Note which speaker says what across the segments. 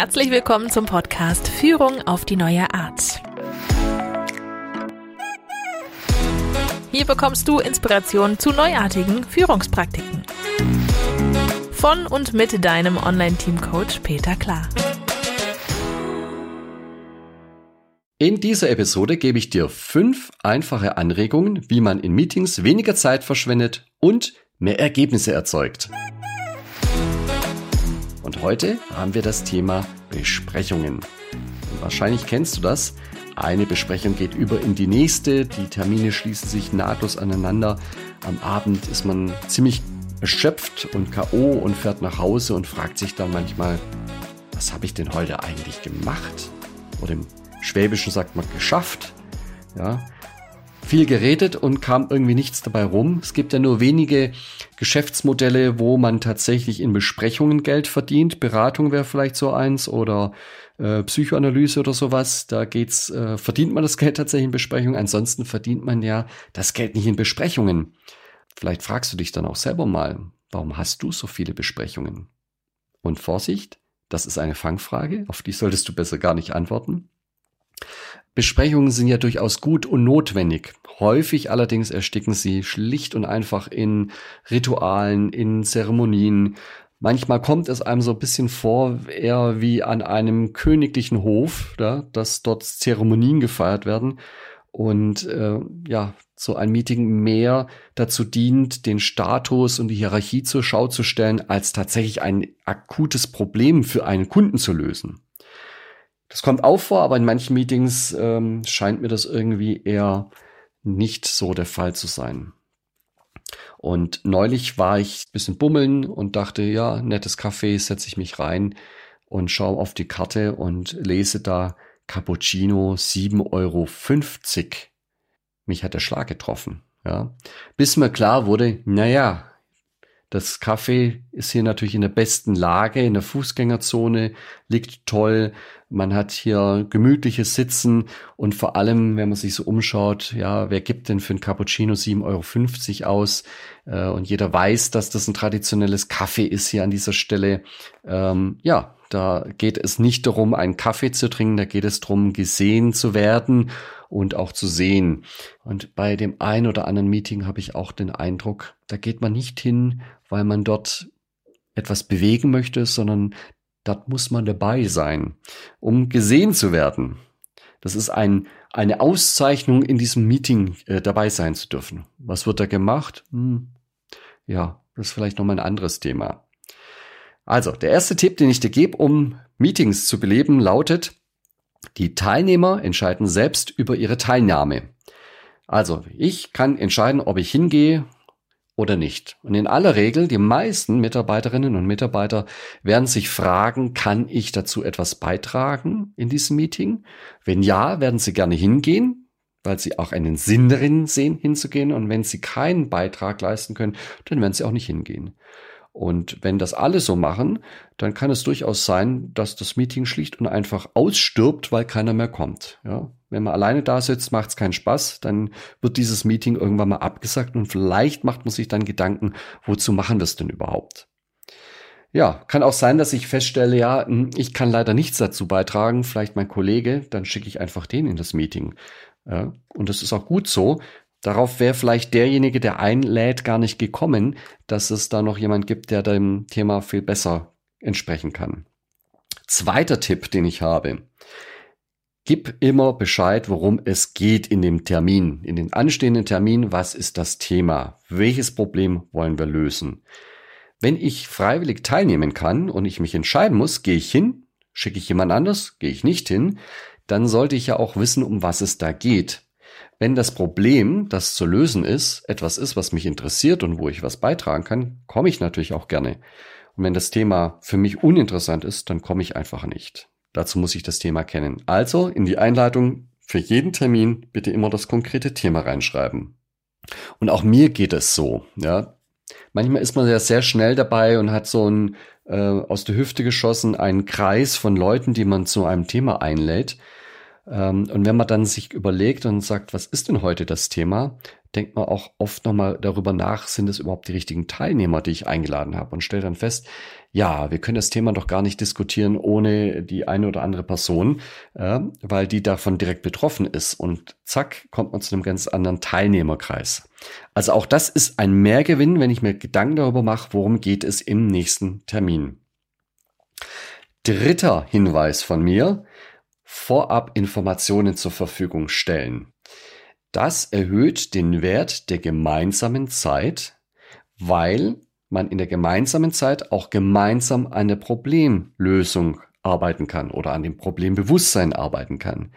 Speaker 1: Herzlich willkommen zum Podcast Führung auf die neue Art. Hier bekommst du Inspiration zu neuartigen Führungspraktiken. Von und mit deinem Online-Team-Coach Peter Klar.
Speaker 2: In dieser Episode gebe ich dir fünf einfache Anregungen, wie man in Meetings weniger Zeit verschwendet und mehr Ergebnisse erzeugt. Heute haben wir das Thema Besprechungen. Und wahrscheinlich kennst du das. Eine Besprechung geht über in die nächste, die Termine schließen sich nahtlos aneinander. Am Abend ist man ziemlich erschöpft und KO und fährt nach Hause und fragt sich dann manchmal, was habe ich denn heute eigentlich gemacht? Oder im Schwäbischen sagt man geschafft. Ja, viel geredet und kam irgendwie nichts dabei rum. Es gibt ja nur wenige Geschäftsmodelle, wo man tatsächlich in Besprechungen Geld verdient. Beratung wäre vielleicht so eins oder äh, Psychoanalyse oder sowas. Da geht's, äh, verdient man das Geld tatsächlich in Besprechungen. Ansonsten verdient man ja das Geld nicht in Besprechungen. Vielleicht fragst du dich dann auch selber mal, warum hast du so viele Besprechungen? Und Vorsicht, das ist eine Fangfrage, auf die solltest du besser gar nicht antworten. Besprechungen sind ja durchaus gut und notwendig. Häufig allerdings ersticken sie schlicht und einfach in Ritualen, in Zeremonien. Manchmal kommt es einem so ein bisschen vor, eher wie an einem königlichen Hof, ja, dass dort Zeremonien gefeiert werden und äh, ja, so ein Meeting mehr dazu dient, den Status und die Hierarchie zur Schau zu stellen, als tatsächlich ein akutes Problem für einen Kunden zu lösen. Das kommt auch vor, aber in manchen Meetings ähm, scheint mir das irgendwie eher nicht so der Fall zu sein. Und neulich war ich ein bisschen bummeln und dachte, ja, nettes Kaffee, setze ich mich rein und schaue auf die Karte und lese da Cappuccino 7,50 Euro. Mich hat der Schlag getroffen. Ja. Bis mir klar wurde, naja, das Café ist hier natürlich in der besten Lage, in der Fußgängerzone, liegt toll. Man hat hier gemütliches Sitzen und vor allem, wenn man sich so umschaut, ja, wer gibt denn für ein Cappuccino 7,50 Euro aus? Äh, und jeder weiß, dass das ein traditionelles Kaffee ist hier an dieser Stelle. Ähm, ja, da geht es nicht darum, einen Kaffee zu trinken, da geht es darum, gesehen zu werden und auch zu sehen. Und bei dem ein oder anderen Meeting habe ich auch den Eindruck, da geht man nicht hin, weil man dort etwas bewegen möchte, sondern dort muss man dabei sein, um gesehen zu werden. Das ist ein, eine Auszeichnung, in diesem Meeting äh, dabei sein zu dürfen. Was wird da gemacht? Hm, ja, das ist vielleicht nochmal ein anderes Thema. Also, der erste Tipp, den ich dir gebe, um Meetings zu beleben, lautet, die Teilnehmer entscheiden selbst über ihre Teilnahme. Also, ich kann entscheiden, ob ich hingehe oder nicht. Und in aller Regel, die meisten Mitarbeiterinnen und Mitarbeiter werden sich fragen, kann ich dazu etwas beitragen in diesem Meeting? Wenn ja, werden sie gerne hingehen, weil sie auch einen Sinn darin sehen, hinzugehen. Und wenn sie keinen Beitrag leisten können, dann werden sie auch nicht hingehen. Und wenn das alle so machen, dann kann es durchaus sein, dass das Meeting schlicht und einfach ausstirbt, weil keiner mehr kommt. Ja? Wenn man alleine da sitzt, macht es keinen Spaß, dann wird dieses Meeting irgendwann mal abgesagt und vielleicht macht man sich dann Gedanken, wozu machen wir es denn überhaupt? Ja, kann auch sein, dass ich feststelle, ja, hm, ich kann leider nichts dazu beitragen, vielleicht mein Kollege, dann schicke ich einfach den in das Meeting. Ja, und das ist auch gut so, Darauf wäre vielleicht derjenige, der einlädt, gar nicht gekommen, dass es da noch jemand gibt, der dem Thema viel besser entsprechen kann. Zweiter Tipp, den ich habe. Gib immer Bescheid, worum es geht in dem Termin, in den anstehenden Termin. Was ist das Thema? Welches Problem wollen wir lösen? Wenn ich freiwillig teilnehmen kann und ich mich entscheiden muss, gehe ich hin, schicke ich jemand anders, gehe ich nicht hin, dann sollte ich ja auch wissen, um was es da geht. Wenn das Problem, das zu lösen ist, etwas ist, was mich interessiert und wo ich was beitragen kann, komme ich natürlich auch gerne. Und wenn das Thema für mich uninteressant ist, dann komme ich einfach nicht. Dazu muss ich das Thema kennen. Also in die Einleitung für jeden Termin bitte immer das konkrete Thema reinschreiben. Und auch mir geht es so, ja. Manchmal ist man ja sehr schnell dabei und hat so ein äh, aus der Hüfte geschossen einen Kreis von Leuten, die man zu einem Thema einlädt. Ähm, und wenn man dann sich überlegt und sagt, was ist denn heute das Thema, denkt man auch oft nochmal darüber nach, sind es überhaupt die richtigen Teilnehmer, die ich eingeladen habe und stellt dann fest, ja, wir können das Thema doch gar nicht diskutieren ohne die eine oder andere Person, äh, weil die davon direkt betroffen ist und zack, kommt man zu einem ganz anderen Teilnehmerkreis. Also auch das ist ein Mehrgewinn, wenn ich mir Gedanken darüber mache, worum geht es im nächsten Termin. Dritter Hinweis von mir, vorab Informationen zur Verfügung stellen. Das erhöht den Wert der gemeinsamen Zeit, weil man in der gemeinsamen Zeit auch gemeinsam an der Problemlösung arbeiten kann oder an dem Problembewusstsein arbeiten kann.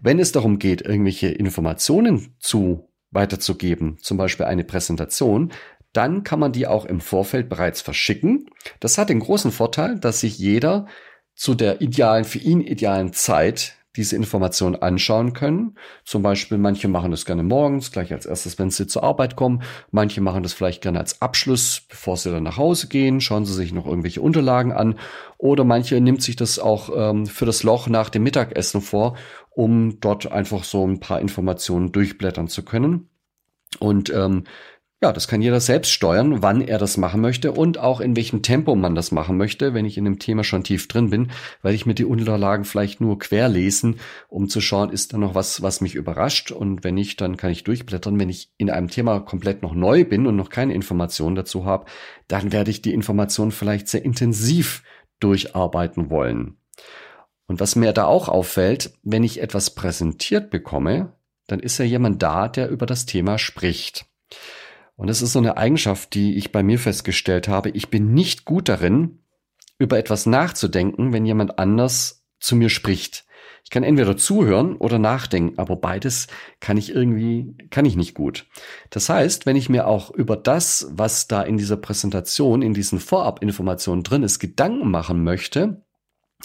Speaker 2: Wenn es darum geht, irgendwelche Informationen zu weiterzugeben, zum Beispiel eine Präsentation, dann kann man die auch im Vorfeld bereits verschicken. Das hat den großen Vorteil, dass sich jeder zu der idealen, für ihn idealen Zeit diese Informationen anschauen können. Zum Beispiel, manche machen das gerne morgens, gleich als erstes, wenn sie zur Arbeit kommen. Manche machen das vielleicht gerne als Abschluss, bevor sie dann nach Hause gehen, schauen sie sich noch irgendwelche Unterlagen an. Oder manche nimmt sich das auch ähm, für das Loch nach dem Mittagessen vor, um dort einfach so ein paar Informationen durchblättern zu können. Und ähm, ja, das kann jeder selbst steuern, wann er das machen möchte und auch in welchem Tempo man das machen möchte, wenn ich in dem Thema schon tief drin bin, weil ich mir die Unterlagen vielleicht nur quer lesen, um zu schauen, ist da noch was, was mich überrascht und wenn nicht, dann kann ich durchblättern. Wenn ich in einem Thema komplett noch neu bin und noch keine Informationen dazu habe, dann werde ich die Informationen vielleicht sehr intensiv durcharbeiten wollen. Und was mir da auch auffällt, wenn ich etwas präsentiert bekomme, dann ist ja jemand da, der über das Thema spricht. Und es ist so eine Eigenschaft, die ich bei mir festgestellt habe. Ich bin nicht gut darin, über etwas nachzudenken, wenn jemand anders zu mir spricht. Ich kann entweder zuhören oder nachdenken, aber beides kann ich irgendwie, kann ich nicht gut. Das heißt, wenn ich mir auch über das, was da in dieser Präsentation, in diesen Vorabinformationen drin ist, Gedanken machen möchte,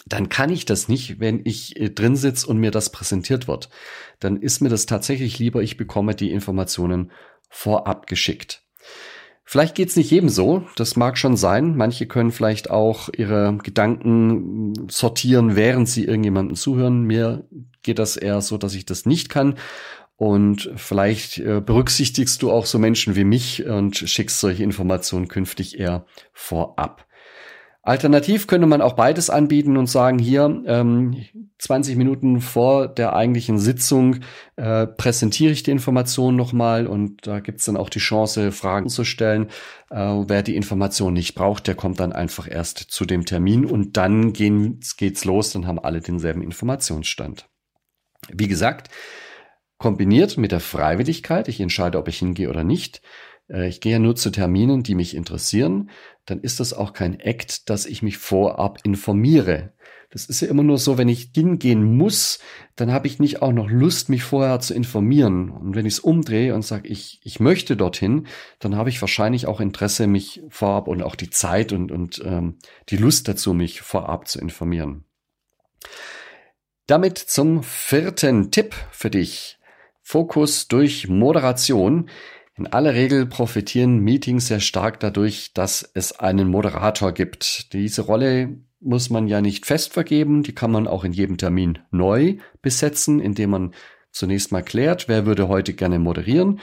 Speaker 2: dann kann ich das nicht, wenn ich äh, drin sitze und mir das präsentiert wird. Dann ist mir das tatsächlich lieber, ich bekomme die Informationen vorab geschickt. Vielleicht geht's nicht jedem so, das mag schon sein. Manche können vielleicht auch ihre Gedanken sortieren, während sie irgendjemandem zuhören. Mir geht das eher so, dass ich das nicht kann. Und vielleicht äh, berücksichtigst du auch so Menschen wie mich und schickst solche Informationen künftig eher vorab. Alternativ könnte man auch beides anbieten und sagen, hier ähm, 20 Minuten vor der eigentlichen Sitzung äh, präsentiere ich die Information nochmal und da gibt's dann auch die Chance, Fragen zu stellen. Äh, wer die Information nicht braucht, der kommt dann einfach erst zu dem Termin und dann gehen, geht's los, dann haben alle denselben Informationsstand. Wie gesagt, kombiniert mit der Freiwilligkeit, ich entscheide, ob ich hingehe oder nicht, ich gehe ja nur zu Terminen, die mich interessieren, dann ist das auch kein Act, dass ich mich vorab informiere. Das ist ja immer nur so, wenn ich hingehen muss, dann habe ich nicht auch noch Lust, mich vorher zu informieren. Und wenn ich es umdrehe und sage, ich, ich möchte dorthin, dann habe ich wahrscheinlich auch Interesse, mich vorab und auch die Zeit und, und ähm, die Lust dazu, mich vorab zu informieren. Damit zum vierten Tipp für dich. Fokus durch Moderation. In aller Regel profitieren Meetings sehr stark dadurch, dass es einen Moderator gibt. Diese Rolle muss man ja nicht fest vergeben, die kann man auch in jedem Termin neu besetzen, indem man zunächst mal klärt, wer würde heute gerne moderieren.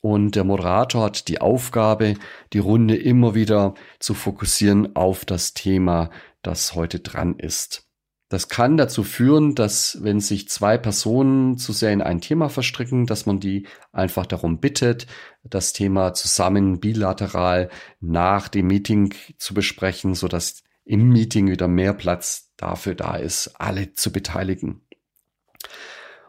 Speaker 2: Und der Moderator hat die Aufgabe, die Runde immer wieder zu fokussieren auf das Thema, das heute dran ist. Das kann dazu führen, dass wenn sich zwei Personen zu sehr in ein Thema verstricken, dass man die einfach darum bittet, das Thema zusammen bilateral nach dem Meeting zu besprechen, so dass im Meeting wieder mehr Platz dafür da ist, alle zu beteiligen.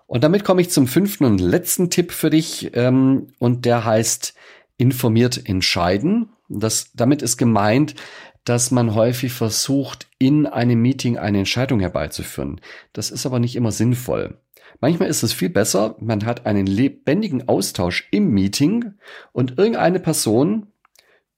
Speaker 2: Und damit komme ich zum fünften und letzten Tipp für dich, ähm, und der heißt informiert entscheiden. Das, damit ist gemeint, dass man häufig versucht, in einem Meeting eine Entscheidung herbeizuführen. Das ist aber nicht immer sinnvoll. Manchmal ist es viel besser, man hat einen lebendigen Austausch im Meeting und irgendeine Person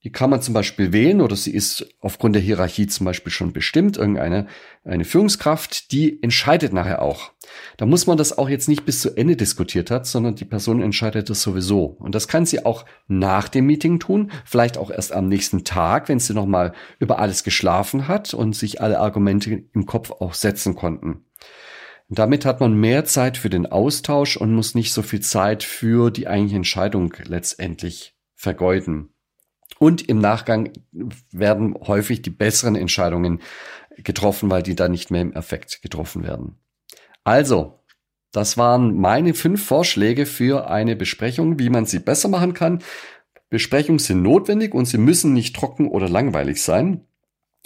Speaker 2: die kann man zum Beispiel wählen oder sie ist aufgrund der Hierarchie zum Beispiel schon bestimmt, irgendeine eine Führungskraft, die entscheidet nachher auch. Da muss man das auch jetzt nicht bis zu Ende diskutiert hat, sondern die Person entscheidet das sowieso. Und das kann sie auch nach dem Meeting tun, vielleicht auch erst am nächsten Tag, wenn sie nochmal über alles geschlafen hat und sich alle Argumente im Kopf auch setzen konnten. Damit hat man mehr Zeit für den Austausch und muss nicht so viel Zeit für die eigentliche Entscheidung letztendlich vergeuden. Und im Nachgang werden häufig die besseren Entscheidungen getroffen, weil die dann nicht mehr im Effekt getroffen werden. Also, das waren meine fünf Vorschläge für eine Besprechung, wie man sie besser machen kann. Besprechungen sind notwendig und sie müssen nicht trocken oder langweilig sein.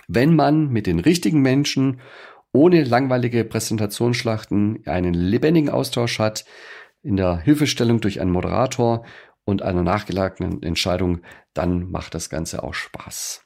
Speaker 2: Wenn man mit den richtigen Menschen ohne langweilige Präsentationsschlachten einen lebendigen Austausch hat, in der Hilfestellung durch einen Moderator und einer nachgelagenen Entscheidung, dann macht das Ganze auch Spaß.